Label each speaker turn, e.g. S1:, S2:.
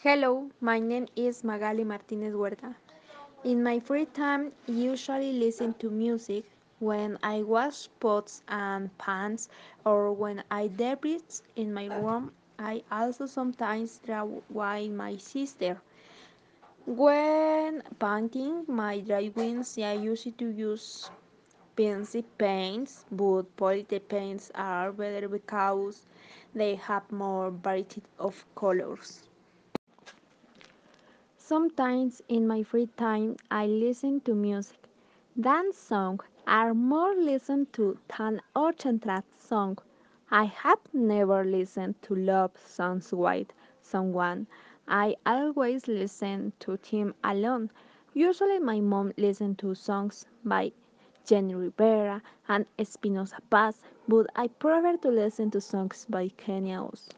S1: Hello, my name is Magali Martinez Huerta. In my free time, usually listen to music when I wash pots and pans or when I debrief in my room. I also sometimes draw with my sister. When painting my drawings, I used to use pencil paints, but polytech paints are better because they have more variety of colors. Sometimes in my free time I listen to music. Dance songs are more listened to than trap songs. I have never listened to love songs with someone. I always listen to them alone. Usually my mom listens to songs by Jenni Rivera and Espinoza Paz, but I prefer to listen to songs by Kenia Os.